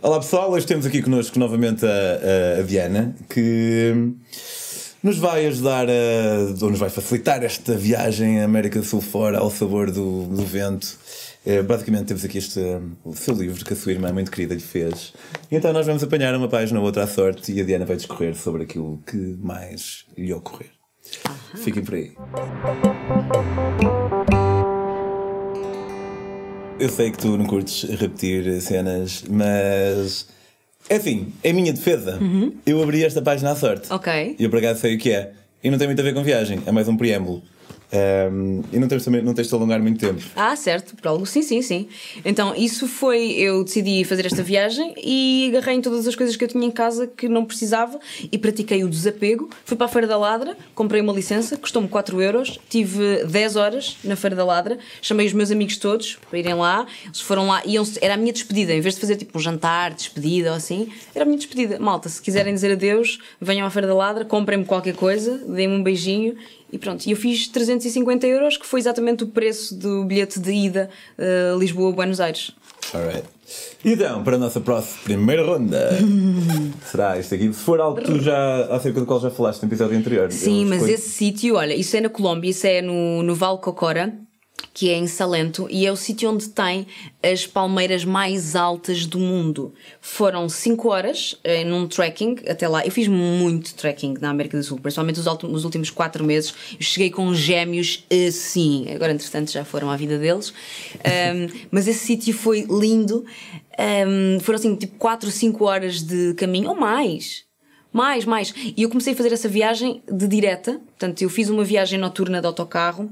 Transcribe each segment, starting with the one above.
Olá pessoal, hoje temos aqui connosco novamente a, a- a Diana que nos vai ajudar a, ou nos vai facilitar esta viagem à América do Sul fora ao sabor do, do vento. Eh, basicamente temos aqui este o seu livro que a sua irmã muito querida lhe fez. E então nós vamos apanhar uma página ou outra à sorte e a Diana vai discorrer sobre aquilo que mais lhe ocorrer. Fiquem por aí. Eu sei que tu não curtes repetir cenas, mas. É assim, em minha defesa, eu abri esta página à sorte. Ok. E eu por acaso sei o que é. E não tem muito a ver com viagem, é mais um preâmbulo. Ahm, e não tens, também, não tens de alongar muito tempo. Ah, certo, por algo. Sim, sim, sim. Então, isso foi. Eu decidi fazer esta viagem e agarrei em todas as coisas que eu tinha em casa que não precisava e pratiquei o desapego. Fui para a Feira da Ladra, comprei uma licença, custou-me 4 euros, tive 10 horas na Feira da Ladra, chamei os meus amigos todos para irem lá, eles foram lá, iam era a minha despedida, em vez de fazer tipo um jantar, despedida ou assim, era a minha despedida. Malta, se quiserem dizer adeus, venham à Feira da Ladra, comprem-me qualquer coisa, deem-me um beijinho e pronto, e eu fiz 350 euros, que foi exatamente o preço do bilhete de ida uh, Lisboa-Buenos Aires. Alright. Então, para a nossa próxima primeira ronda, será isto aqui. Se for algo que tu já, acerca do qual já falaste no episódio anterior. Sim, mas escolho- esse sítio, olha, isso é na Colômbia, isso é no, no Val Cocora, que é em Salento, e é o sítio onde tem as palmeiras mais altas do mundo. Foram 5 horas eh, num trekking até lá. Eu fiz muito trekking na América do Sul, principalmente nos últimos 4 meses. Eu cheguei com gêmeos assim. Agora, entretanto, já foram à vida deles. Ahm, mas esse sítio foi lindo. Ahm, foram assim, tipo 4, 5 horas de caminho, ou mais. Mais, mais. E eu comecei a fazer essa viagem de direta. Portanto, eu fiz uma viagem noturna de autocarro.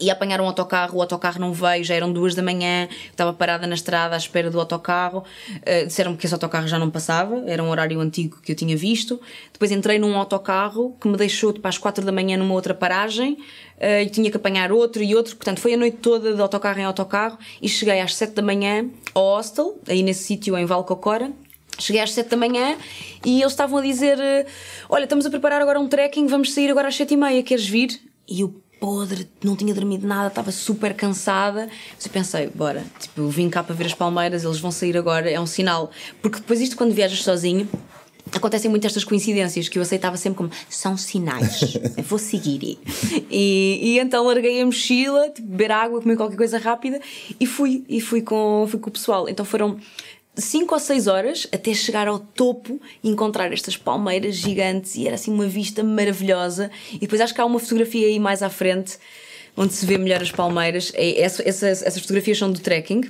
E apanhar um autocarro, o autocarro não veio, já eram duas da manhã, estava parada na estrada à espera do autocarro. Uh, Disseram-me que esse autocarro já não passava, era um horário antigo que eu tinha visto. Depois entrei num autocarro que me deixou tipo, às quatro da manhã numa outra paragem uh, e tinha que apanhar outro e outro. Portanto, foi a noite toda de autocarro em autocarro e cheguei às sete da manhã ao hostel, aí nesse sítio em Valcocora. Cheguei às 7 da manhã e eles estavam a dizer: eh, Olha, estamos a preparar agora um trekking, vamos sair agora às 7 e meia, queres vir? E eu, podre, não tinha dormido nada, estava super cansada. Mas eu pensei: Bora, tipo, eu vim cá para ver as palmeiras, eles vão sair agora, é um sinal. Porque depois, isto quando viajas sozinho. Acontecem muito estas coincidências que eu aceitava sempre como são sinais, vou seguir. E, e então larguei a mochila, tipo, beber água, comer qualquer coisa rápida e fui, e fui com, fui com o pessoal. Então foram 5 ou 6 horas até chegar ao topo e encontrar estas palmeiras gigantes e era assim uma vista maravilhosa. E depois acho que há uma fotografia aí mais à frente onde se vê melhor as palmeiras. É- essa- Essas, essas fotografias são do trekking.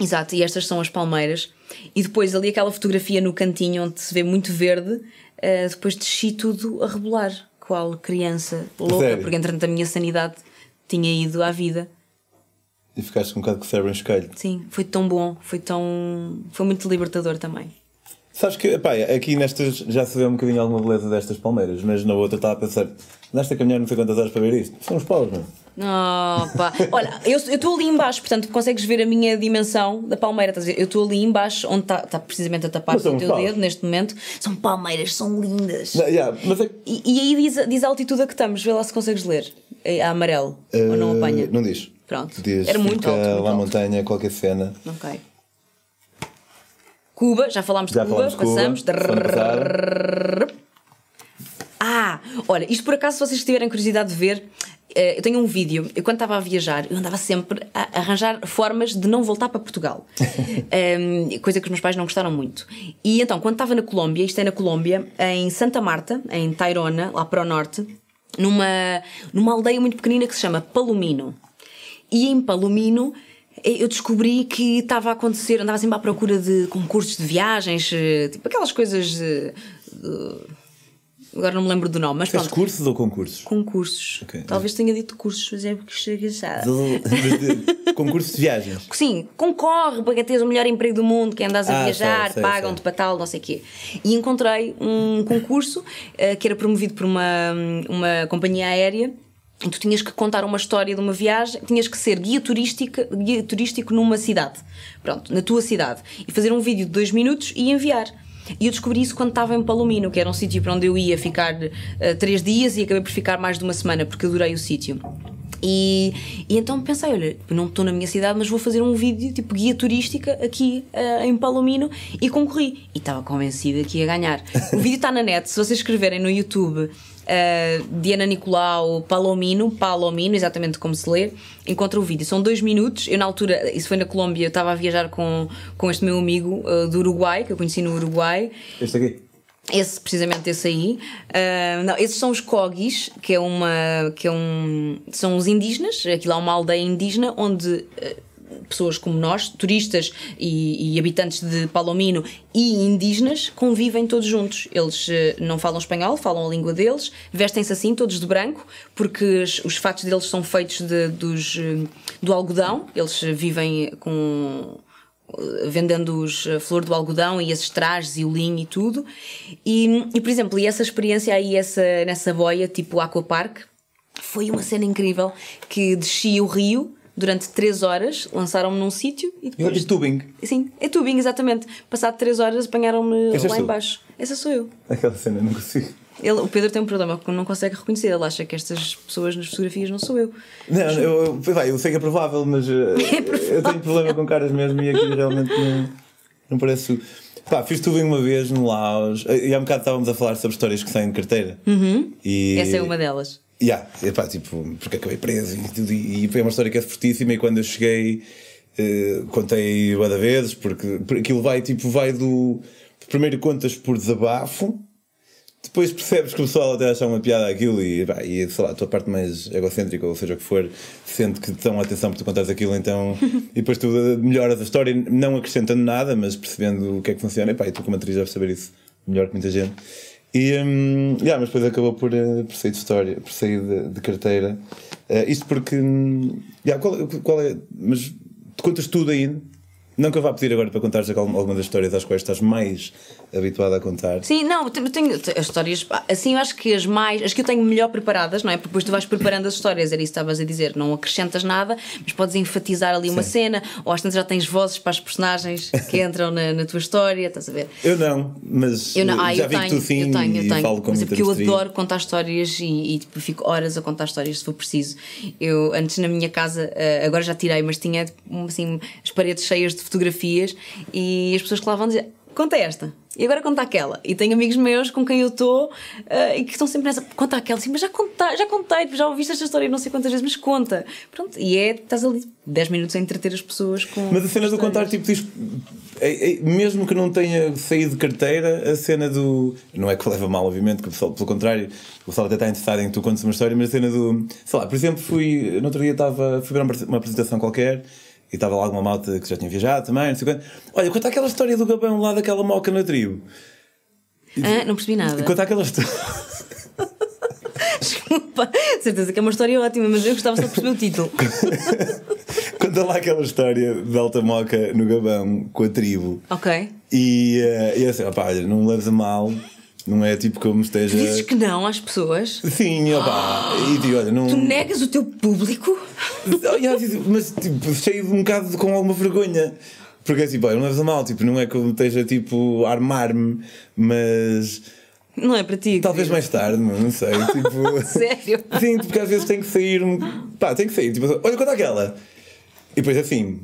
Exato, e estas são as palmeiras. E depois ali aquela fotografia no cantinho onde se vê muito verde, eh, depois desci tudo a rebolar. Qual criança louca, Sério? porque entretanto a minha sanidade tinha ido à vida. E ficaste com um bocado com o cérebro em esquelho. Sim, foi tão bom, foi tão. foi muito libertador também. Sabes que, pá, aqui nestas já se vê um bocadinho alguma beleza destas palmeiras, mas na outra estava a pensar, nesta caminhar não sei quantas horas para ver isto. São os paus, não Oh, pá. Olha, eu estou ali embaixo, portanto consegues ver a minha dimensão da palmeira. Estás a ver? Eu estou ali embaixo, onde está tá precisamente a tapar o teu paus. dedo neste momento. São palmeiras, são lindas. Não, yeah, é, E, e aí diz, diz a altitude a que estamos, vê lá se consegues ler. É a amarelo. ou não eh, apanha? Não diz. Pronto. Diz, Era muito alto. Muito lá alto. montanha, qualquer cena. Ok. Cuba, já falámos de Já Cuba, falámos de Cuba, passamos. semana passada. Ah, olha, isto por acaso, se vocês tiverem curiosidade de ver, eh, eu tenho um vídeo. Eu, quando estava a viajar, eu andava sempre a arranjar formas de não voltar para Portugal. Em, coisa que os meus pais não gostaram muito. E então, quando estava na Colômbia, isto é na Colômbia, em Santa Marta, em Tairona, lá para o norte, numa, numa aldeia muito pequenina que se chama Palomino. E em Palomino eh, eu descobri que estava a acontecer, andava sempre à procura de concursos de viagens, eh, tipo aquelas coisas. eh, de- agora não me lembro do nome, mas Fizeste cursos ou concursos? Concursos. Ok. Talvez tenha dito cursos, mas é porque cheguei já. De- de- concursos de viagens. Sim, concorre para teres o melhor emprego do mundo, que andas a Ah, viajar, pagam-te para tal, não sei o quê. E encontrei um concurso eh, que era promovido por uma, uma companhia aérea. Tu tinhas que contar uma história de uma viagem, tinhas que ser guia, turística, guia turístico numa cidade. Pronto, na tua cidade. E fazer um vídeo de dois minutos e enviar. E eu descobri isso quando estava em Palomino, que era um sítio para onde eu ia ficar eh, três dias e acabei por ficar mais de uma semana porque adorei o sítio. E, e então pensei, olha, não estou na minha cidade, mas vou fazer um vídeo tipo guia turística aqui uh, em Palomino e concorri. E estava convencida que ia ganhar. O vídeo está na net, se vocês escreverem no YouTube uh, Diana Nicolau Palomino, Palomino, exatamente como se lê, encontra o vídeo. São dois minutos. Eu, na altura, isso foi na Colômbia, eu estava a viajar com, com este meu amigo uh, do Uruguai, que eu conheci no Uruguai. Este aqui? Esse, precisamente esse aí. Uh, não, esses são os Cogis, que é uma. que é um. são os indígenas, aquilo é uma aldeia indígena onde. Pessoas como nós, turistas e, e, habitantes de Palomino e indígenas, convivem todos juntos. Eles uh, não falam espanhol, falam a língua deles, vestem-se assim, todos de branco, porque os, os fatos deles são feitos de, dos, do algodão, eles vivem com vendendo os, a flor do algodão e esses trajes e o linho e tudo. E, e por exemplo, e essa experiência aí essa, nessa boia, tipo Aquapark, foi uma cena incrível que desci o rio durante 3 horas, lançaram-me num sítio e depois. É tubing. Sim, é tubing, exatamente. Passado 3 horas apanharam-me lá embaixo. Essa sou eu. Aquela cena, não consigo. Ele, o Pedro tem um problema porque não consegue reconhecer. Ele acha que estas pessoas nas fotografias não sou eu. Não, eu, eu, eu sei que é provável, mas é provável. eu tenho problema com caras mesmo e aqui realmente não, não parece. Pá, fiz tubing uma vez no Laos e há um bocado estávamos a falar sobre histórias que saem de carteira. Uhum. E... Essa é uma delas. Yeah, e, pá, tipo, porque acabei preso e tudo. E, e foi uma história que é fortíssima. E quando eu cheguei, uh, contei várias vezes, porque, porque aquilo vai, tipo, vai do. Primeiro contas por desabafo depois percebes que o pessoal até acha uma piada aquilo e, pá, e sei lá, a tua parte mais egocêntrica, ou seja o que for, sente que dão atenção para tu contares aquilo, então. e depois tu melhoras a história, não acrescentando nada, mas percebendo o que é que funciona. E pá, e tu como atriz deves saber isso melhor que muita gente. E, um, yeah, mas depois acabou por, uh, por sair de história, por sair de, de carteira. Uh, isto porque. Um, yeah, qual, qual é. Mas contas tudo ainda? Não que eu vá pedir agora para contares alguma das histórias às quais estás mais habituada a contar. Sim, não, eu tenho as histórias, assim eu acho que as mais, as que eu tenho melhor preparadas, não é? Porque depois tu vais preparando as histórias, era isso que estavas a dizer, não acrescentas nada, mas podes enfatizar ali Sim. uma cena, ou às vezes já tens vozes para as personagens que entram na, na, tua história, estás a ver? Eu não, mas eu não. Ah, já eu vi tenho, que tu sim eu tenho, eu tenho. falo com mas é porque eu adoro contar histórias e, e tipo, fico horas a contar histórias se for preciso. Eu antes na minha casa, eh, agora já tirei, mas tinha assim as paredes cheias de fotografias e as pessoas que lá vão dizer conta esta. E agora conta aquela. E tenho amigos meus com quem eu estou uh, e que estão sempre nessa. Conta aquela. Assim, mas já contei, já contei, já ouviste esta história não sei quantas vezes, mas conta. Pronto. E é, estás ali 10 minutos a entreter as pessoas com. Mas a cena do contar, tipo, diz, é, é, mesmo que não tenha saído de carteira, a cena do. Não é que leva mal, obviamente, que o pessoal, pelo contrário, o pessoal até está interessado em que tu contes uma história, mas a cena do. Sei lá, por exemplo, fui. No outro dia estava. Fui ver uma apresentação qualquer e estava lá alguma malta que já tinha viajado também, não sei quanto. Olha, conta aquela história do Gabão lá daquela moca na tribo. Ah, não percebi nada. Conta aquela história. Desculpa, certeza que é uma história ótima, mas eu gostava só de perceber o título. Conta lá aquela história de Alta Moca no Gabão com a tribo. Ok. E, uh, e assim, opá, olha, não me leves a mal. Não é tipo como esteja. Dizes que não às pessoas? Sim, opá. e digo, olha, não. Tu negas o teu público? mas tipo, cheio de um bocado com alguma vergonha. Porque é tipo, olha, não leves a mal, tipo, não é como esteja tipo a armar-me, mas. Não é para ti. Talvez mais tarde, não sei. Tipo... Sério? Sim, porque às vezes tem que sair um. Pá, tem que sair. Tipo, olha, conta aquela. E depois assim,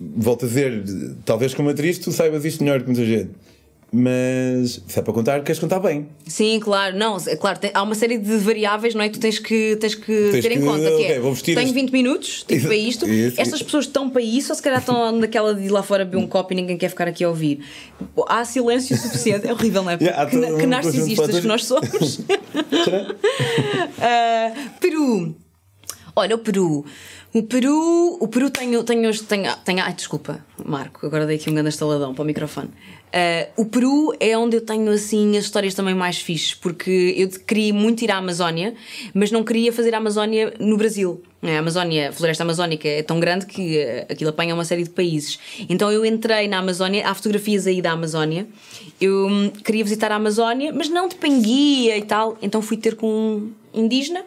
volto a dizer, talvez como atriz tu saibas isto melhor que muita gente. Mas se é para contar, queres contar bem. Sim, claro. Não, é claro, tem, há uma série de variáveis não é, que tu tens que, tens que tens ter que, em conta. Que okay, é, vou vestir tenho este... 20 minutos tipo, para isto. Isso, Estas pessoas estão para isso ou se calhar estão naquela de ir lá fora beber um copo e ninguém quer ficar aqui a ouvir. Há silêncio suficiente. É horrível, não é? Yeah, que, um que narcisistas que nós somos. uh, Peru. Olha, o Peru. O Peru, o Peru tenho, tenho, tenho, tenho, ai desculpa, Marco, agora dei aqui um grande estaladão para o microfone. Uh, o Peru é onde eu tenho assim as histórias também mais fixes, porque eu queria muito ir à Amazónia, mas não queria fazer a Amazónia no Brasil. A Amazónia, a floresta amazónica é tão grande que uh, aquilo apanha uma série de países. Então eu entrei na Amazónia, há fotografias aí da Amazónia. Eu um, queria visitar a Amazónia, mas não tipo em guia e tal. Então fui ter com um indígena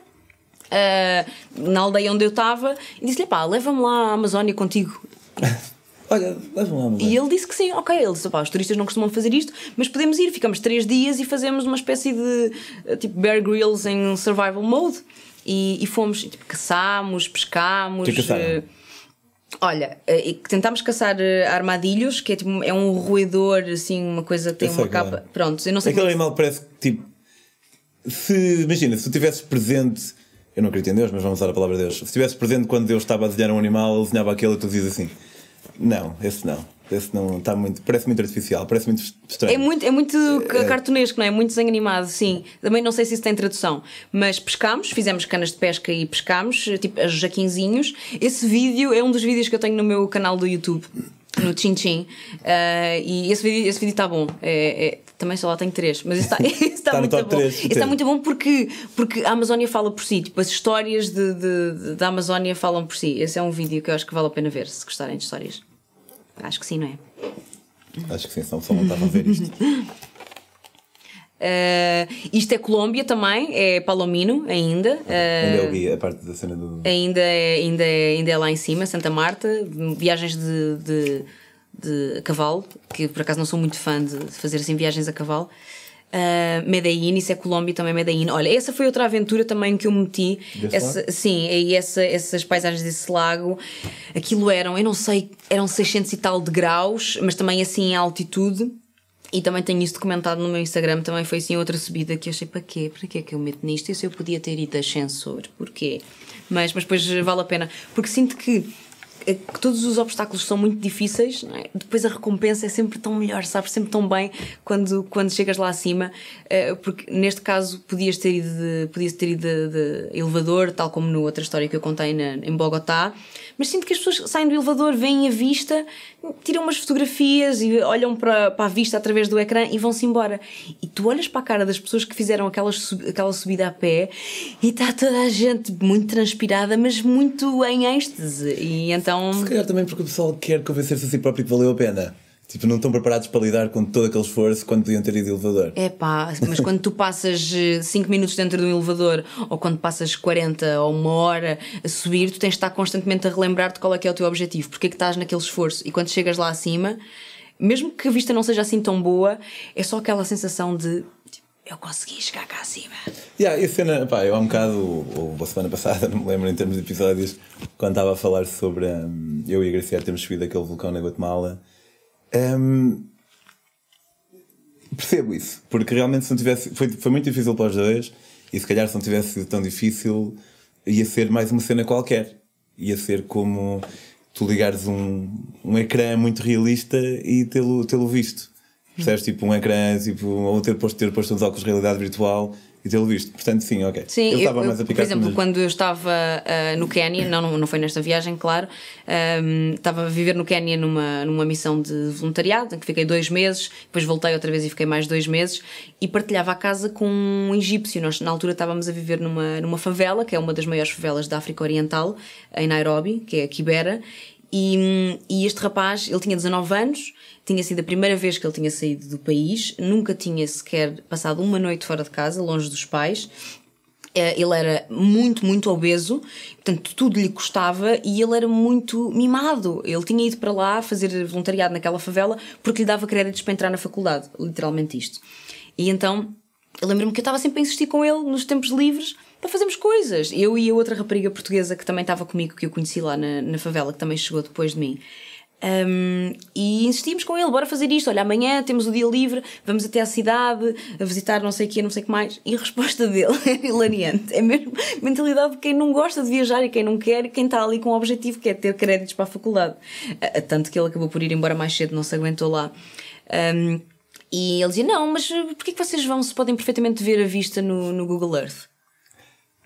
uh, na aldeia onde eu estava e disse-lhe: pá, leva-me lá à Amazónia contigo. Olha, leva-me lá. E ele disse que sim, ok. Ele disse: pá, os turistas não costumam fazer isto, mas podemos ir. Ficamos três dias e fazemos uma espécie de tipo Bear Grylls em survival mode. e, e fomos, tipo, caçámos, pescámos. Que caçaram? eh, Olha, eh, tentámos caçar eh, armadilhos, que é tipo é um roedor, assim, uma coisa que tem uma é. capa. Pronto, eu não sei Aquele como- é animal parece que, tipo. Se, imagina, se tu estivesses presente. Eu não acredito em Deus, mas vamos usar a palavra de Deus. Se estivesse presente quando Deus estava a desenhar um animal, ele desenhava aquele e tu dizias assim: Não, esse não. Esse não está muito. Parece muito artificial, parece muito estranho. É muito, é muito ca- cartunesco, não é? Muito desenho animado, sim. Também não sei se isso tem tradução. Mas pescámos, fizemos canas de pesca e pescámos, tipo a jaquinzinhos. Esse vídeo é um dos vídeos que eu tenho no meu canal do YouTube, no Chin Chin. Ah, e esse vídeo esse vídeo está bom. É- é- também só lá tenho três, mas esse está, esse está Está muito bom. três, Esse está muito bom porque, porque a Amazónia fala por si. Tipo, as histórias de, de- de- da Amazónia falam por si. Esse é um vídeo que eu acho que vale a pena ver, se gostarem de histórias. Acho que sim, não é? Acho que sim, senão pessoal não estava a ver isto. Uh, isto é Colômbia também, é Palomino ainda. uh, Ainda eu vi a parte da cena do. ainda, é, ainda, é, ainda é lá em cima, Santa Marta. Viagens de, de, de cavalo, que por acaso não sou muito fã de fazer assim viagens a cavalo. Uh, Medellín, isso é Colômbia também, Medellín. Olha, essa foi outra aventura também que eu meti. Essa, sim, e essa, essas paisagens desse lago, aquilo eram, eu não sei, eram 600 e tal de graus, mas também assim em altitude. E também tenho isso documentado no meu Instagram, também foi assim outra subida que eu achei para quê? Para quê que eu meto nisto? Isso eu podia ter ido a ascensor, porquê? Mas, mas depois vale a pena, porque sinto que, que todos os obstáculos são muito difíceis, é? depois a recompensa é sempre tão melhor, sabes? Sempre tão bem quando, quando chegas lá acima, eh, porque neste caso podias ter ido de, podias ter ido de, de elevador, tal como na outra história que eu contei na, em Bogotá, mas sinto que as pessoas saem do elevador, veem a vista, tiram umas fotografias e olham para, para a vista através do ecrã e vão-se embora. E tu olhas para a cara das pessoas que fizeram aquelas, aquela subida a pé e está toda a gente muito transpirada, mas muito em êxtase. E então. Se calhar também porque o pessoal quer convencer-se a si próprio que valeu a pena. Tipo, não estão preparados para lidar com todo aquele esforço quando podiam ter ido de elevador. É pá, mas quando tu passas 5 minutos dentro de um elevador ou quando passas 40 ou uma hora a subir, tu tens de estar constantemente a relembrar-te qual é que é o teu objetivo, porque é que estás naquele esforço. E quando chegas lá acima, mesmo que a vista não seja assim tão boa, é só aquela sensação de tipo, eu consegui chegar cá acima. Yeah, e a cena, pá, eu há um bocado, ou, ou a semana passada, não me lembro em termos de episódios, quando estava a falar sobre hum, eu e a Graciela termos subido aquele vulcão na Guatemala, hum, percebo isso, porque realmente se não tivesse, foi, foi muito difícil para os dois, e se calhar se não tivesse sido tão difícil, ia ser mais uma cena qualquer, ia ser como tu ligares um, um ecrã muito realista e tê-lo tê visto. Percebes? Tipo um ecrã, tipo, ou ter posto, ter posto os óculos de realidade virtual e tê-lo visto. Portanto, sim, ok. Sim, eu, estava eu, mais a por picar exemplo, mas- quando eu estava ah, no Quénia, não, não, foi nesta viagem, claro, ahm, estava a viver no Quénia numa, numa missão de voluntariado, em que fiquei dois meses, depois voltei outra vez e fiquei mais dois meses, e partilhava a casa com um egípcio. Nós, na altura, estávamos a viver numa, numa favela, que é uma das maiores favelas da África Oriental, em Nairobi, que é a Kibera, e, e este rapaz, ele tinha 19 anos, tinha sido a primeira vez que ele tinha saído do país, nunca tinha sequer passado uma noite fora de casa, longe dos pais. Eh, Ele era muito, muito obeso, portanto tudo lhe custava e ele era muito mimado. Ele tinha ido para lá fazer voluntariado naquela favela porque lhe dava créditos para entrar na faculdade, literalmente isto. E então eu lembro-me que eu estava sempre a insistir com ele nos tempos livres para fazermos coisas. Eu e a outra rapariga portuguesa que também estava comigo, que eu conheci lá na, na favela, que também chegou depois de mim. Um, e insistimos com ele, bora fazer isto. Olha, amanhã temos o dia livre, vamos até à cidade a visitar não sei o que, não sei o que mais. E a resposta dele é hilariante. É mesmo mentalidade de quem não gosta de viajar e quem não quer, e quem está ali com o objetivo que é ter créditos para a faculdade. Tanto que ele acabou por ir embora mais cedo, não se aguentou lá. Um, e ele dizia: Não, mas porquê que vocês vão se podem perfeitamente ver a vista no, no Google Earth?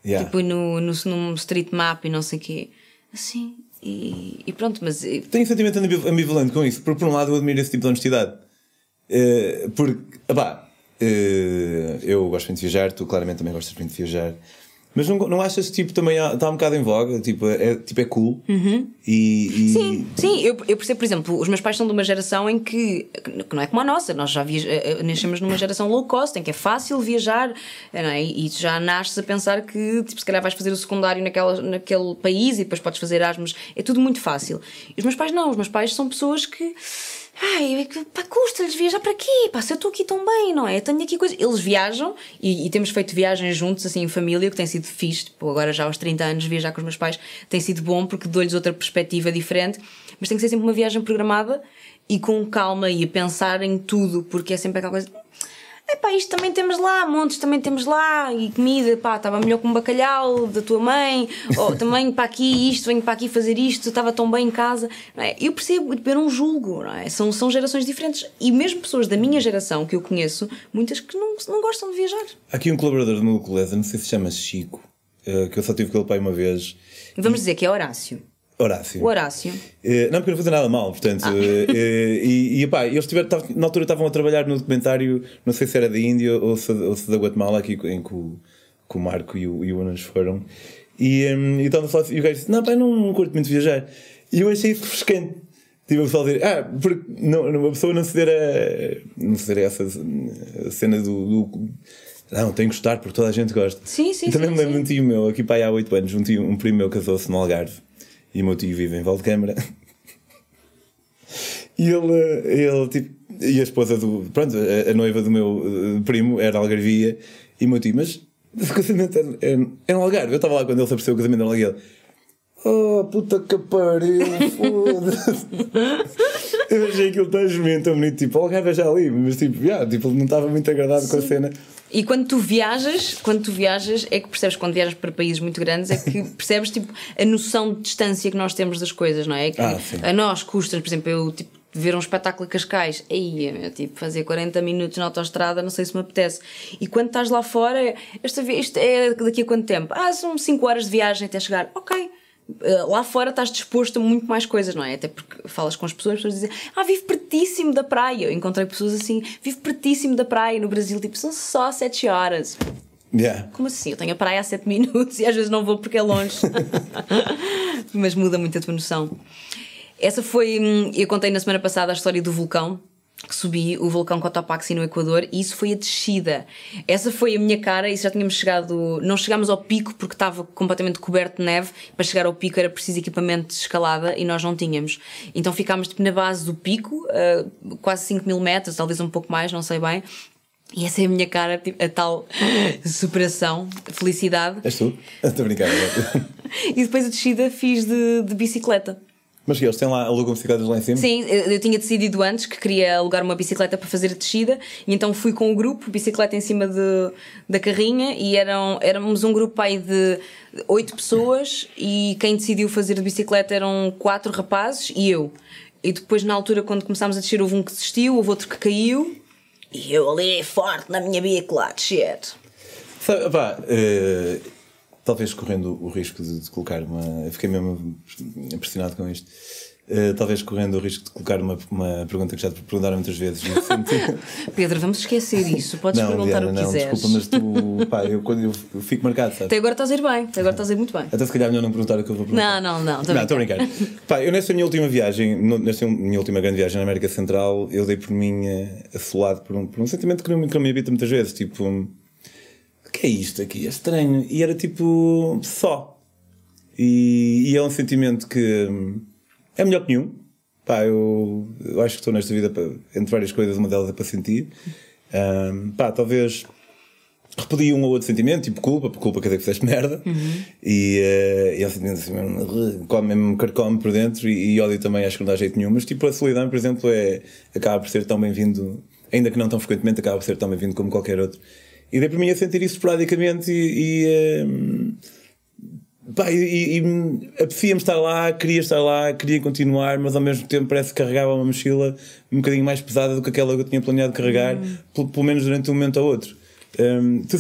Yeah. Tipo no, no, no Street Map e não sei o quê. Assim, e, e pronto, mas eh, Tenho um sentimento ambiv- ambivalente com isso, porque por um lado eu admiro esse tipo de honestidade. Eh, porque, pá, eu gosto muito de viajar, tu claramente também gostas muito de viajar, mas não, não achas que tipo, também há- está um bocado em voga? Tipo, é, tipo, é cool? E, e- Sim, sim, eu, eu percebo, por exemplo, os meus pais são de uma geração em que, que não é como a nossa, nós já viaj- eh, eh, nascemos numa geração low cost, em que é fácil viajar, eh, é? e tu já nasces a pensar que tipo, se calhar vais fazer o secundário naquela, naquele país e depois podes fazer Erasmus, é tudo muito fácil. E os meus pais não, os meus pais são pessoas que Ai, pá, custa-lhes viajar para quê? Pá, se eu estou aqui tão bem, não é? Tenho aqui coisas. Eles viajam e, e, temos feito viagens juntos, assim, em família, que tem sido fixe. Tipo, agora já aos 30 anos, viajar com os meus pais tem sido bom porque dou-lhes outra perspectiva diferente. Mas tem que ser sempre uma viagem programada e com calma e a pensar em tudo, porque é sempre aquela coisa Epá, isto também temos lá, montes também temos lá, e comida, pá, estava melhor com um bacalhau da tua mãe, ou também para aqui isto, venho para aqui fazer isto, estava tão bem em casa. Não é? Eu percebo, eu não julgo, não é? São, são gerações diferentes. E mesmo pessoas da minha geração que eu conheço, muitas que não, não gostam de viajar. Há aqui um colaborador do meu colégio, não sei se se chama Chico, eh, que eu só tive com ele pai uma vez. Vamos dizer que é Horácio. Horácio. O Horácio. Uh, não, porque não fazer nada mal, portanto. Ah. Uh, e, e pá, eles tiveram, tavam, na altura estavam a trabalhar no documentário, não sei se era da Índia ou se, ou se da Guatemala, aqui em que o, que o Marco e o, e o Anas foram. E, um, e, então, e o gajo disse: Não, pá, não, não curto muito viajar. E eu achei isso refrescante. Tipo, o pessoal dizer, ah, porque não, uma pessoa não ceder a. não ceder a essa a cena do, do não, tem que gostar porque toda a gente gosta. Sim, sim. Também sim, me lembro de um tio meu, aqui pai há 8 anos, um, tio, um primo meu casou-se no Algarve e o meu tio vive em Valdecâmara. e ele, ele tipo, e a esposa do. Pronto, a, a noiva do meu uh, primo era Algarvia. E o meu tio, mas o casamento é, é, é no Algarve. Eu estava lá quando ele se apercebeu o casamento era no Algarve. Oh, puta que pariu, foda-se. eu achei aquilo tão jumento, tão bonito. Tipo, o Algarve é já ali, mas tipo, yeah, tipo, não estava muito agradado Sim. com a cena. E quando tu viajas, quando tu viajas, é que percebes quando viajas para países muito grandes, é que percebes tipo a noção de distância que nós temos das coisas, não é? é que ah, a nós custa, por exemplo, eu tipo ver um espetáculo em Cascais, aí, meu, tipo, fazer 40 minutos na autostrada, não sei se me apetece. E quando estás lá fora, esta, isto é daqui a quanto tempo? Ah, são 5 horas de viagem até chegar. Ok, lá fora estás disposto a muito mais coisas, não é? Até porque falas com as pessoas, as pessoas dizem, ah, vive pertíssimo da praia. Eu encontrei pessoas assim, vive pertíssimo da praia no Brasil, tipo, são só 7 horas. Yeah. Como assim? Eu tenho a praia há 7 minutos e às vezes não vou porque é longe. Mas muda muito a tua noção. Essa foi. Hum, eu contei na semana passada a história do vulcão subi o vulcão Cotopaxi no Equador e isso foi a descida. Essa foi a minha cara e já tínhamos chegado, não chegámos ao pico porque estava completamente coberto de neve. Para chegar ao pico era preciso equipamento de escalada e nós não tínhamos. Então ficámos tipo, na base do pico, uh, quase 5 mil metros, talvez um pouco mais, não sei bem. E essa é a minha cara, tipo, a tal superação, felicidade. És tu? Estou a brincar. e depois a descida fiz de, de bicicleta. Mas que eles têm lá, alugam bicicletas lá em cima? Sim, eu tinha decidido antes que queria alugar uma bicicleta para fazer a descida e então fui com o grupo, bicicleta em cima de, da carrinha e eram, éramos um grupo aí de oito pessoas e quem decidiu fazer de bicicleta eram quatro rapazes e eu. E depois na altura quando começámos a descer houve um que desistiu, houve outro que caiu e eu ali forte na minha bicicleta, descer. Sabe, pá, uh talvez correndo o risco de, de colocar uma. Eu fiquei mesmo impressionado com isto. Uh, talvez correndo o risco de colocar uma, uma pergunta que já te perguntaram muitas vezes. Pedro, vamos esquecer isso. Podes não, perguntar Diana, o que não, quiseres. Desculpa, mas tu, pá, eu, quando eu, eu fico marcado, sabes? Até agora estás a ir bem, até agora estás a ir muito bem. Até se calhar melhor não perguntar o que eu vou perguntar. Não, não, não. Não, estou a brincar. pá, eu nesta minha última viagem, nesta minha última grande viagem na América Central, eu dei por mim assolado por um, por um sentimento que não, que não me habita muitas vezes. Tipo o que é isto aqui? É estranho. E era tipo só. E, e é um sentimento que hum, é melhor que nenhum. Pá, eu, eu acho que estou nesta vida para, entre várias coisas, uma delas é para sentir. Um, pá, talvez repeli um ou outro sentimento, tipo culpa, porque culpa quer dizer que fizeste merda, uhum. e, uh, e é um sentimento assim mesmo, come, mesmo carcome por dentro, e, e ódio também acho que não dá jeito nenhum, mas tipo a solidão, por exemplo, é, acaba por ser tão bem-vindo, ainda que não tão frequentemente, acaba por ser tão bem-vindo como qualquer outro. E dei para mim a sentir isso esporadicamente e. e um, Pá, e, e apetecia-me estar lá, queria estar lá, queria continuar, mas ao mesmo tempo parece que carregava uma mochila um bocadinho mais pesada do que aquela que eu tinha planeado carregar, hum. pelo, pelo menos durante um momento ou outro. Um, tu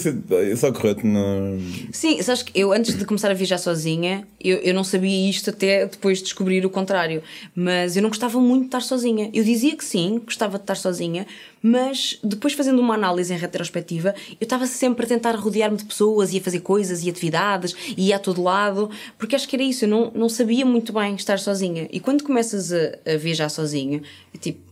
só correu-te no... Sim, sabes que eu antes de começar a viajar sozinha, eu, eu não sabia isto até depois de descobrir o contrário. Mas eu não gostava muito de estar sozinha. Eu dizia que sim, gostava de estar sozinha, mas depois fazendo uma análise em retrospectiva, eu estava sempre a tentar rodear-me de pessoas e a fazer coisas e atividades e a todo lado, porque acho que era isso, eu não, não sabia muito bem estar sozinha. E quando começas a, a viajar sozinha, tipo,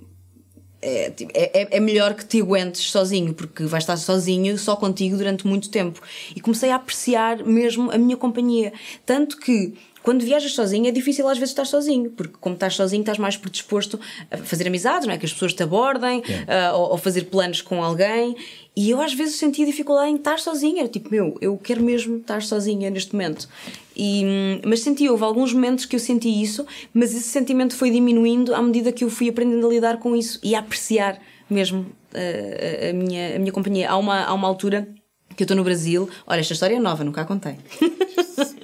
é, tipo, é, é, é, melhor que te aguentes sozinho, porque vais estar sozinho, só contigo durante muito tempo. E comecei a apreciar mesmo a minha companhia. Tanto que quando viajas sozinho é difícil às vezes estar sozinho, porque como estás sozinho estás mais predisposto a fazer amizades, não é? Que as pessoas te abordem, uh, ou, ou fazer planos com alguém. E eu às vezes sentia dificuldade em estar sozinha. Era tipo, meu, eu quero mesmo estar sozinha neste momento. E, hum, mas senti, houve alguns momentos que eu senti isso, mas esse sentimento foi diminuindo à medida que eu fui aprendendo a lidar com isso e a apreciar mesmo uh, a, minha, a minha companhia. Há uma, há uma altura que eu estou no Brasil. Olha, esta história é nova, nunca a contei.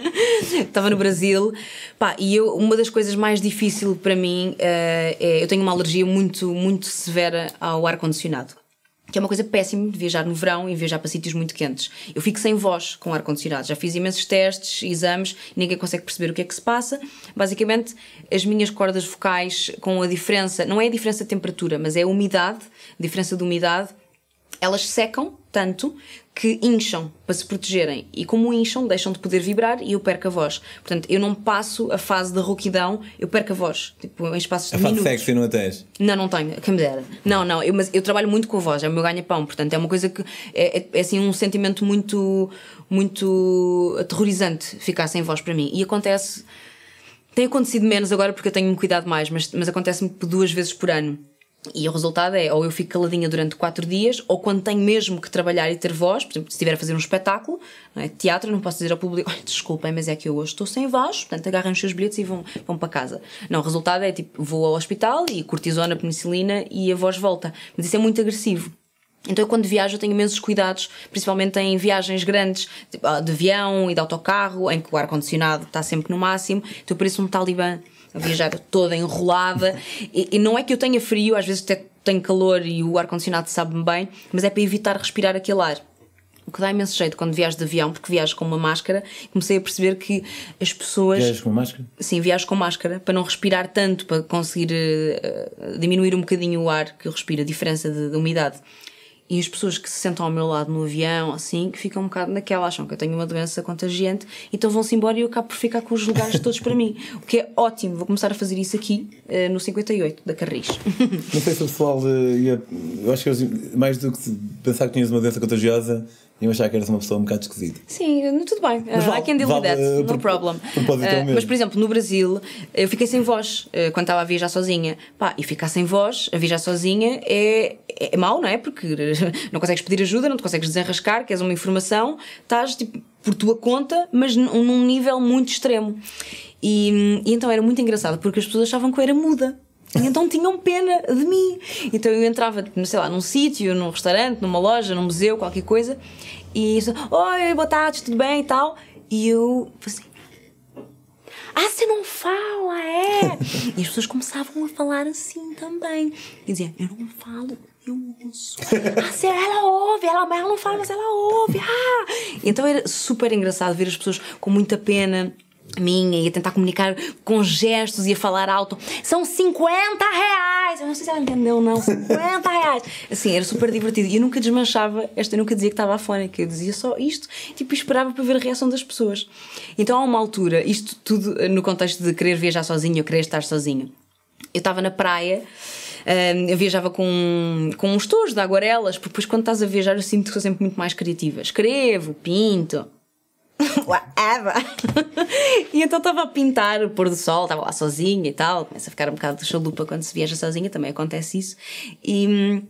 Estava no Brasil, pá, e eu, uma das coisas mais difíceis para mim uh, é. Eu tenho uma alergia muito, muito severa ao ar-condicionado que é uma coisa péssima de viajar no verão e viajar para sítios muito quentes. Eu fico sem voz com ar-condicionado. Já fiz imensos testes, exames, ninguém consegue perceber o que é que se passa. Basicamente, as minhas cordas vocais, com a diferença, não é a diferença de temperatura, mas é a umidade, a diferença de umidade, elas secam tanto que incham para se protegerem. E como incham, deixam de poder vibrar e eu perco a voz. Portanto, eu não passo a fase da rouquidão, eu perco a voz. Tipo, em espaços a de minutos. A fase não a tens? Não, não tenho. Quem me dera. Não, não. Eu, mas eu trabalho muito com a voz, é o meu ganha-pão. Portanto, é uma coisa que... É, é, é, assim um sentimento muito, muito aterrorizante ficar sem voz para mim. E acontece... Tem acontecido menos agora porque eu tenho-me cuidado mais, mas, mas acontece-me duas vezes por ano. E o resultado é ou eu fico caladinha durante 4 dias, ou quando tenho mesmo que trabalhar e ter voz, por exemplo, se estiver a fazer um espetáculo, não é? teatro, não posso dizer ao público: desculpem, mas é que eu hoje estou sem voz, portanto agarrem os seus bilhetes e vão, vão para casa. Não, o resultado é tipo: vou ao hospital e cortisona, penicilina e a voz volta. Mas isso é muito agressivo. Então, eu, quando viajo, eu tenho imensos cuidados, principalmente em viagens grandes, tipo, ah, de avião e de autocarro, em que o ar-condicionado está sempre no máximo. Então, eu pareço um talibã a viajar toda enrolada. E, e, não é que eu tenha frio, às vezes até tenho calor e o ar-condicionado sabe-me bem, mas é para evitar respirar aquele ar. O que dá imenso jeito quando viajo de avião, porque viajo com uma máscara, comecei a perceber que as pessoas. Viajas com máscara? Sim, viajo com máscara, para não respirar tanto, para conseguir uh, diminuir um bocadinho o ar que eu respiro, a diferença de, de umidade. E as pessoas que se sentam ao meu lado no avião, assim, que ficam um bocado naquela, acham que eu tenho uma doença contagiante, então vão-se embora e eu acabo por ficar com os lugares todos para mim. O que é ótimo, vou começar a fazer isso aqui uh, no 58 da Carris. Não sei se o pessoal uh, ia. Eu acho que mais do que pensar que tinhas uma doença contagiosa, eu achava que eras uma pessoa um bocado esquisita. Sim, tudo bem. Mas vale, I can deal vale, with that, uh, no problem. Uh, mas, por exemplo, no Brasil, eu fiquei sem voz uh, quando estava a viajar sozinha. Pá, e ficar sem voz, a viajar sozinha, é, é, é mau, não é? Porque não consegues pedir ajuda, não te consegues desenrascar, queres uma informação, estás tipo, por tua conta, mas num nível muito extremo. E, e então era muito engraçado porque as pessoas achavam que eu era muda. Então tinham pena de mim. Então eu entrava, sei lá, num sítio, num restaurante, numa loja, num museu, qualquer coisa, e isso, oi, boa tarde, tudo bem e tal. E eu assim, ah, você não fala, é? e as pessoas começavam a falar assim também. E diziam, eu não falo, eu ouço. ah, você, ela ouve, ela, ela não fala, mas ela ouve. Ah! Então era super engraçado ver as pessoas com muita pena minha e a tentar comunicar com gestos e a falar alto. São 50 reais! Eu não sei se ela entendeu ou não. 50 reais! Assim, era super divertido. E eu nunca desmanchava esta, eu nunca dizia que estava afónica. Eu dizia só isto, tipo, esperava para ver a reação das pessoas. Então, há uma altura, isto tudo no contexto de querer viajar sozinho ou querer estar sozinho. Eu estava na praia. Hum, eu viajava com, com uns tojos de aguarelas, porque depois quando estás a viajar eu sinto que sou sempre muito mais criativa. Escrevo, pinto, whatever. e então estava a pintar o pôr do sol, estava lá sozinha e tal. Começa a ficar um bocado de chalupa quando se viaja sozinha, também acontece isso. E.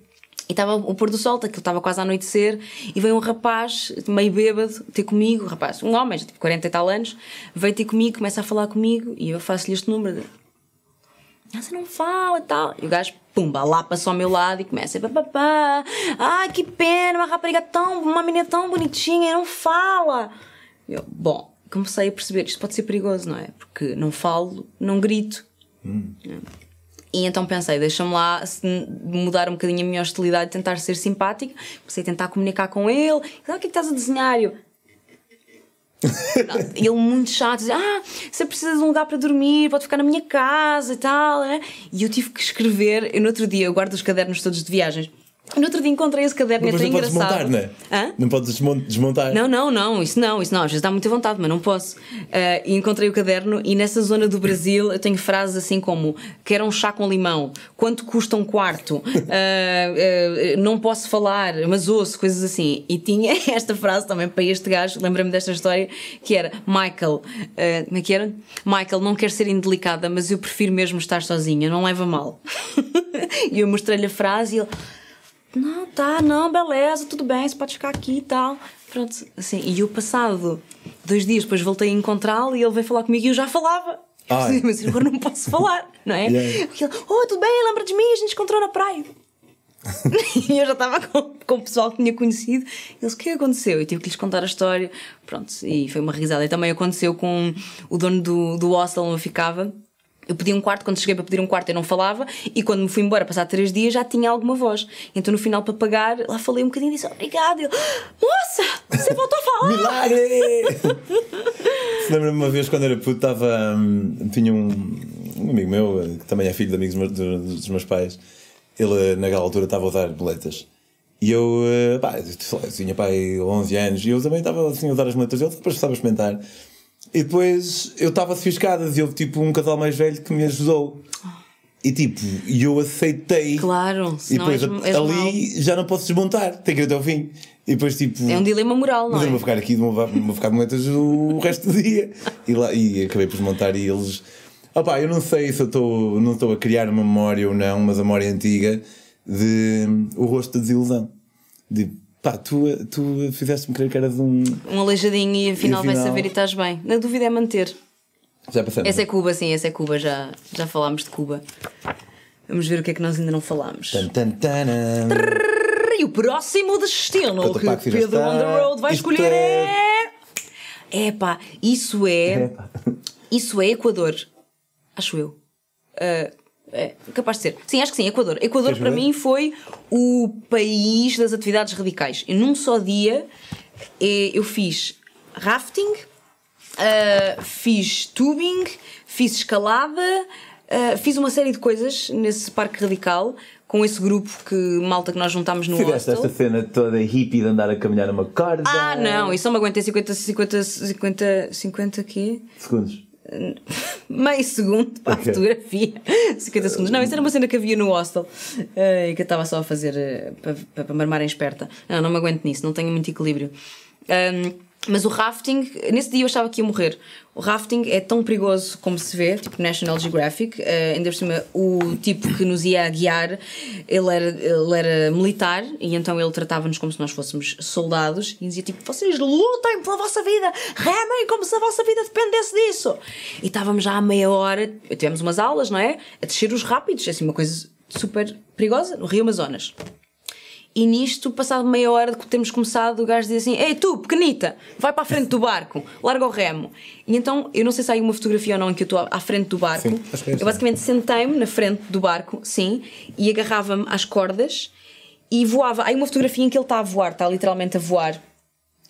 Estava o pôr do sol, aquilo estava quase a anoitecer, e veio um rapaz, meio bêbado, ter comigo, rapaz, um homem, tipo 40 e tal anos, veio ter comigo, começa a falar comigo, e eu faço-lhe este número. Ah, você não fala e tal. E o gajo, pumba, lá passou ao meu lado e começa a papapá. Ai, que pena, uma rapariga tão, uma menina tão bonitinha, não fala. Eu, bom, comecei a perceber isto pode ser perigoso, não é? Porque não falo, não grito. Hum. E então pensei, deixa-me lá mudar um bocadinho a minha hostilidade e tentar ser simpática. Comecei a tentar comunicar com ele. Ah, o que é que estás a desenhar? Eu, ele muito chato, dizia, ah, você precisa de um lugar para dormir, pode ficar na minha casa e tal, né? E eu tive que escrever, eu no outro dia, eu guardo os cadernos todos de viagens, No outro dia encontrei esse caderno e é tão não podes engraçado. desmontar, não é? Não podes desmon- desmontar. Não, não, não, isso não, isso não. Às vezes dá muita vontade, mas não posso. Ah, e encontrei o caderno e nessa zona do Brasil eu tenho frases assim como: quero um chá com limão, quanto custa um quarto, Ah, ah, não posso falar, mas ouço, coisas assim. E tinha esta frase também para este gajo, lembrei-me desta história, que era: Michael, como é que era? Michael, não quero ser indelicada, mas eu prefiro mesmo estar sozinha, não leva mal. e eu mostrei-lhe a frase e ele. Não, tá, não, beleza, tudo bem, você pode ficar aqui e tal. Pronto, assim, e eu passado dois dias depois voltei a encontrá-lo e ele veio falar comigo e eu já falava. Ai. Mas agora não posso falar, não é? Yeah. Ele, oh, tudo bem, lembra de mim, a gente encontrou na praia. e eu já estava com, com o pessoal que tinha conhecido. Eles, o que aconteceu? E tive que lhes contar a história. Pronto, e foi uma risada. E também aconteceu com o dono do, do hostel onde eu ficava. Eu pedi um quarto, quando cheguei para pedir um quarto eu não falava, e quando me fui embora, passar três dias, já tinha alguma voz. Então no final, para pagar, lá falei um bocadinho e disse obrigado. Ele, moça, você voltou a falar! Milagre! Se lembra-me uma vez quando era puto, estava. hum, tinha um, um amigo meu, que também é filho de amigos dos meus- dos meus pais. Ele, naquela altura, estava a usar boletas. E eu, eh, pá, eu tinha pai 11 anos e eu também estava assim a usar as boletas dele, depois estava a experimentar. E depois eu estava a subir escadas e houve tipo um casal mais velho que me ajudou. E tipo, e eu aceitei. Claro, E depois és, és ali já não posso desmontar, tenho que ir até ao fim. E depois tipo. É um dilema moral, não Mas eu é? vou ficar aqui, vou vou ficar de momentos o resto do dia. E, lá, e acabei por desmontar e eles. Opá, eu não sei se eu estou não estou a criar uma memória ou não, mas a memória antiga de o rosto da desilusão. De pá, tu, tu fizeste-me crer que eras um. Um aleijadinho e afinal, E afinal- vai saber e estás bem. Na dúvida é manter. Já passamos. Essa é Cuba, sim, essa é Cuba, já, já falámos de Cuba. Vamos ver o que é que nós ainda não falámos. Tan, tan, tanan. E o próximo destino Quanto que Pedro está? on the road vai Isto escolher é- é. Epá, isso é. Epá. Isso é Equador. Acho eu. Ah, é capaz de ser. Sim, acho que sim, Equador. Equador para mim foi o país das atividades radicais. E num só dia eh, eu fiz rafting, ah, fiz tubing, fiz escalada, ah, fiz uma série de coisas nesse parque radical com esse grupo que malta que nós juntámos no Fizeste hostel. esta cena toda hippie de andar a caminhar numa corda. Ah, não, isso não me aguentei 50, 50, 50, 50 quê? Segundos. Meio segundo para a fotografia. 50 segundos. Não, isso era uma cena que havia no hostel eh, e que eu estava só a fazer eh, para, para, para me armar em esperta. Não, não me aguento nisso, não tenho muito equilíbrio. Ahm, mas o rafting, nesse dia eu achava que ia morrer. O rafting é tão perigoso como se vê, tipo National Geographic. eh, ainda por cima, o tipo que nos ia guiar, ele era, ele era militar e então ele tratava-nos como se nós fôssemos soldados e dizia tipo: vocês lutem pela vossa vida, remem como se a vossa vida dependesse disso. E estávamos já há meia hora, tivemos umas aulas, não é? A descer os rápidos, assim, uma coisa super perigosa, no Rio Amazonas. E nisto, passado meia hora de que termos começado, o gajo diz assim: Ei, tu, pequenita, vai para a frente do barco, larga o remo. E então, eu não sei se há aí uma fotografia ou não em que eu estou à- frente do barco. Sim, é eu basicamente sentei-me na frente do barco, sim, e agarrava-me às cordas e voava. Há aí uma fotografia em que ele está a voar, está literalmente a voar.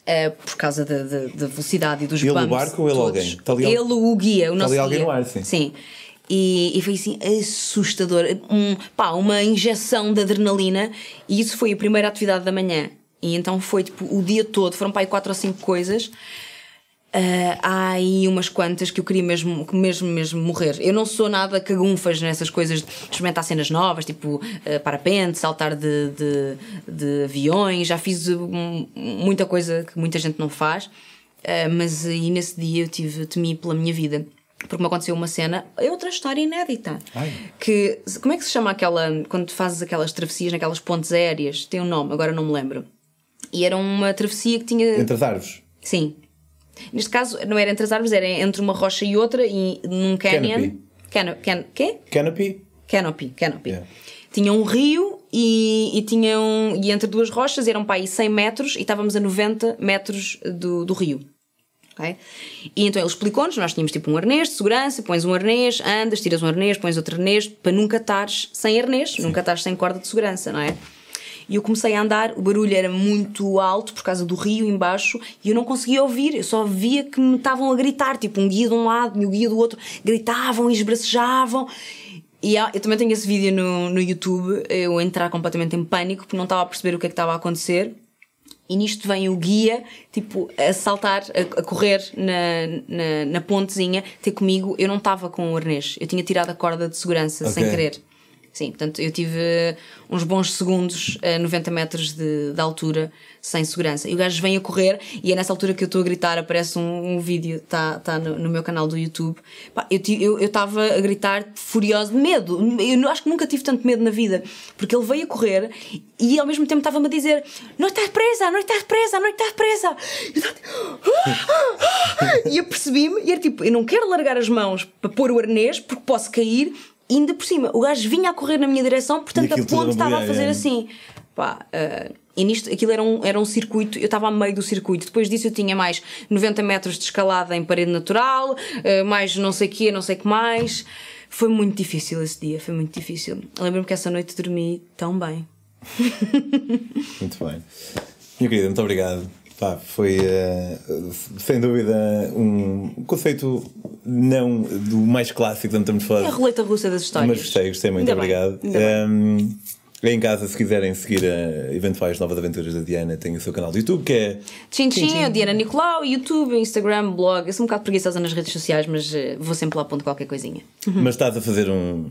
eh, por causa da, da- da velocidade e dos Ele, o bumps barco ou ele todos. alguém? Está ele, o guia, o nosso ali alguém guia. no ar, sim. Sim. E, e foi assim assustador. Um, pá, uma injeção de adrenalina. E isso foi a primeira atividade da manhã. E então foi tipo o dia todo. Foram para aí quatro ou cinco coisas. Ah, há aí umas quantas que eu queria mesmo, mesmo, mesmo morrer. Eu não sou nada cagunfas nessas coisas de experimentar cenas novas, tipo ah, parapente, saltar de, de, de aviões. Já fiz hum, muita coisa que muita gente não faz, Ah, mas aí nesse dia eu tive, temi pela minha vida. Porque me aconteceu uma cena, é outra história inédita. Ai. Que, como é que se chama aquela, quando fazes aquelas travessias naquelas pontes aéreas? Tem um nome, agora não me lembro. E era uma travessia que tinha. Entre as árvores. Sim. Neste caso, não era entre as árvores, era entre uma rocha e outra e num canyon. Cano, can, quê? Canopy. Canopy. Canopy. Yeah. Tinha um rio e, e, tinha um, e entre duas rochas eram para aí 100 metros e estávamos a 90 metros do, do rio. Ok? E então ele explicou-nos: nós tínhamos tipo um arnês de segurança, pões um arnês, andas, tiras um arnês, pões outro arnês, para nunca estares sem arnês, nunca estares sem corda de segurança, não é? E eu comecei a andar, o barulho era muito alto por causa do rio embaixo e eu não conseguia ouvir, eu só via que me estavam a gritar, tipo um guia de um lado e o guia do outro, gritavam e esbracejavam. E eu também tenho esse vídeo no, no YouTube, eu entrar completamente em pânico porque não estava a perceber o que é que estava a acontecer. E nisto vem o guia, tipo, a saltar, a, a correr na, na, na pontezinha, ter comigo. Eu não estava com o arnês, eu tinha tirado a corda de segurança sem Ok. querer. Sim, portanto, eu tive eh, uns bons segundos a 90 metros de, de altura sem segurança. E o gajo vem a correr, e é nessa altura que eu estou a gritar. Aparece um, um vídeo, está tá no, no meu canal do YouTube. Pá, eu estava a gritar furiosa de medo. Eu acho que nunca tive tanto medo na vida, porque ele veio a correr e ao mesmo tempo estava-me a dizer: Não estás presa, não estás presa, não estás presa. E eu estava- E eu percebi-me, e era tipo: Eu não quero largar as mãos para pôr o arnês, porque posso cair. E ainda por cima, o gajo vinha a correr na minha direção, portanto a ponte estava a fazer é. assim. Pá, eh, e nisto, aquilo era um, era um circuito, eu estava a meio do circuito. Depois disso eu tinha mais 90 metros de escalada em parede natural, eh, mais não sei o quê, não sei o que mais. Foi muito difícil esse dia, foi muito difícil. Lembro-me que essa noite dormi tão bem. Muito bem. Minha querida, muito obrigado. Pá, foi eh, sem dúvida um conceito não do mais clássico que estamos a É falar. a roleta russa das histórias. Mas gostei, gostei muito, Ainda obrigado. bem. Um, em casa, se quiserem seguir a eventuais novas aventuras da Diana, tem o seu canal do YouTube que é. Tchim Tchim, eu Diana Nicolau, YouTube, Instagram, blog. Eu sou um bocado preguiçosa nas redes sociais, mas eh, vou sempre lá pondo qualquer coisinha. Mas estás a fazer um.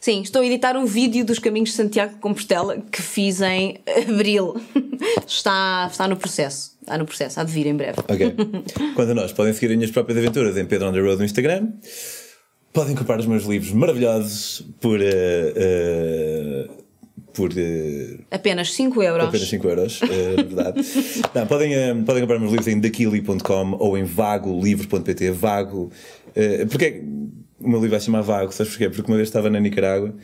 Sim, estou a editar um vídeo dos caminhos de Santiago de Compostela que fiz em abril. Está, está no processo. Está no processo, há de vir em breve. Ok. Quanto a nós, podem seguir as minhas próprias aventuras em Pedro on the Road no Instagram. Podem comprar os meus livros maravilhosos por. eh, eh, por. eh, Apenas 5 euros. apenas 5 euros, na verdade. Não, podem, eh, podem comprar meus livros em daquili.com ou em vagolivro.pt. Vago. eh, porque é o meu livro vai chamar Vago? Sabes porquê? Porque uma vez estava na Nicarágua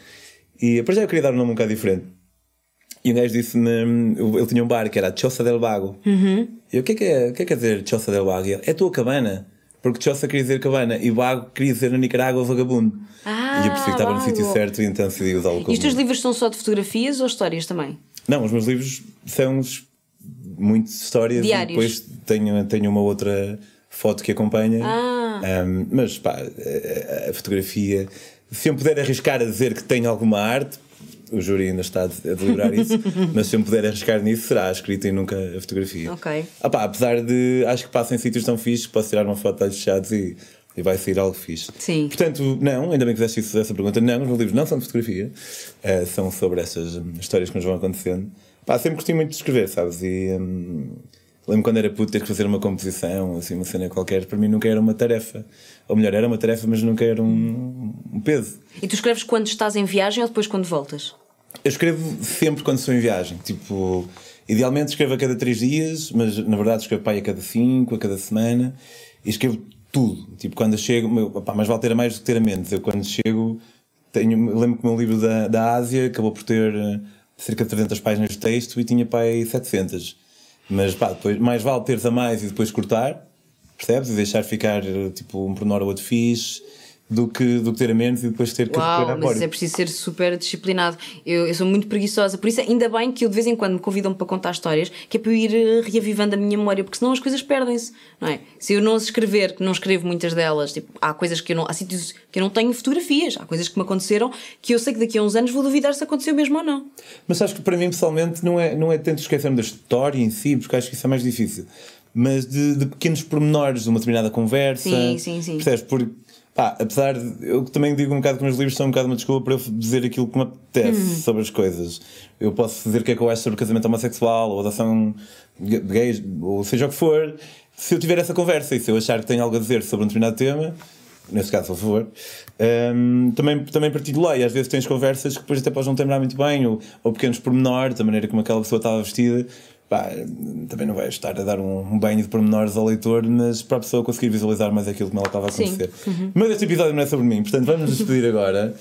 e para já eu queria dar um nome um bocado diferente. E um gajo disse-me, ele tinha um bar que era Choça del Vago. Uhum. E eu, o que é que, é, o que é que quer dizer Choça del Vago? E ele, é a tua cabana. Porque Choça queria dizer cabana e Vago queria dizer na Nicarágua vagabundo. Ah, e eu percebi que estava no sítio certo e então decidi usá-lo E como. os teus livros são só de fotografias ou histórias também? Não, os meus livros são muitas histórias Diários. e depois tenho, tenho uma outra foto que acompanha. Ah. Um, mas pá, a, a fotografia, se eu puder arriscar a dizer que tenho alguma arte, o júri ainda está a deliberar isso, mas se eu me puder arriscar nisso, será a escrita e nunca a fotografia. Ok. Ah pá, apesar de acho que passa em sítios tão fixes, posso tirar uma foto de olhos fechados e, e vai sair algo fixe. Sim. Portanto, não, ainda bem que fizeste isso, essa pergunta. Não, os meus livros não são de fotografia, eh, são sobre essas histórias que nos vão acontecendo. Pá, sempre gostei muito de escrever, sabes? E hum, lembro quando era puto ter que fazer uma composição, assim, uma cena qualquer, para mim nunca era uma tarefa. Ou melhor, era uma tarefa, mas nunca era um, um peso. E tu escreves quando estás em viagem ou depois quando voltas? Eu escrevo sempre quando estou em viagem. Tipo, idealmente escrevo a cada três dias, mas na verdade escrevo pai a cada cinco, a cada semana. E escrevo tudo. Tipo, quando chego, mais vale ter a mais do que ter a menos. Eu quando chego, tenho, lembro que o meu livro da, da Ásia acabou por ter eh, cerca de 300 páginas de texto e tinha pai 700. Mas pá, depois, mais vale teres a mais e depois cortar, percebes? E deixar ficar eh, tipo um pormenor ou outro fixe. Do que, do que ter a menos e depois ter que Uau, recorrer à mas é preciso ser super disciplinado. Eu, eu sou muito preguiçosa, por isso ainda bem que eu de vez em quando me convidam para contar histórias, que é para eu ir eh, reavivando a minha memória, porque senão as coisas perdem-se, não é? Se eu não as escrever, que não escrevo muitas delas, tipo, há coisas que eu não, há sítios que eu não tenho fotografias, há coisas que me aconteceram que eu sei que daqui a uns anos vou duvidar se aconteceu mesmo ou não. Mas sabes que para mim, pessoalmente, não é, não é tanto esquecer-me da história em si, porque acho que isso é mais difícil, mas de, de pequenos pormenores de uma determinada conversa. Sim, sim, sim. Percebes? Porque, pá, apesar de. Eu também digo um bocado que os meus livros são um bocado uma desculpa para eu dizer aquilo que me apetece Uhum. sobre as coisas. Eu posso dizer o que é que eu acho sobre casamento homossexual ou adoção de gays, ou seja o que for, se eu tiver essa conversa e se eu achar que tenho algo a dizer sobre um determinado tema. Nesse caso, por favor, hum, também, também partilho lá. E às vezes tens conversas que depois até podes não te lembrar muito bem, ou, ou pequenos pormenores, da maneira como aquela pessoa estava vestida. Pá, também não vais estar a dar um, banho de pormenores ao leitor, mas para a pessoa conseguir visualizar mais aquilo que ela estava a acontecer. Mas este episódio não é sobre mim, portanto vamos nos despedir agora.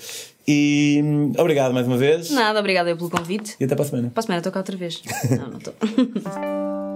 E obrigado mais uma vez. Nada, obrigada pelo convite. E até para a semana. Para a semana estou cá outra vez. não, não estou.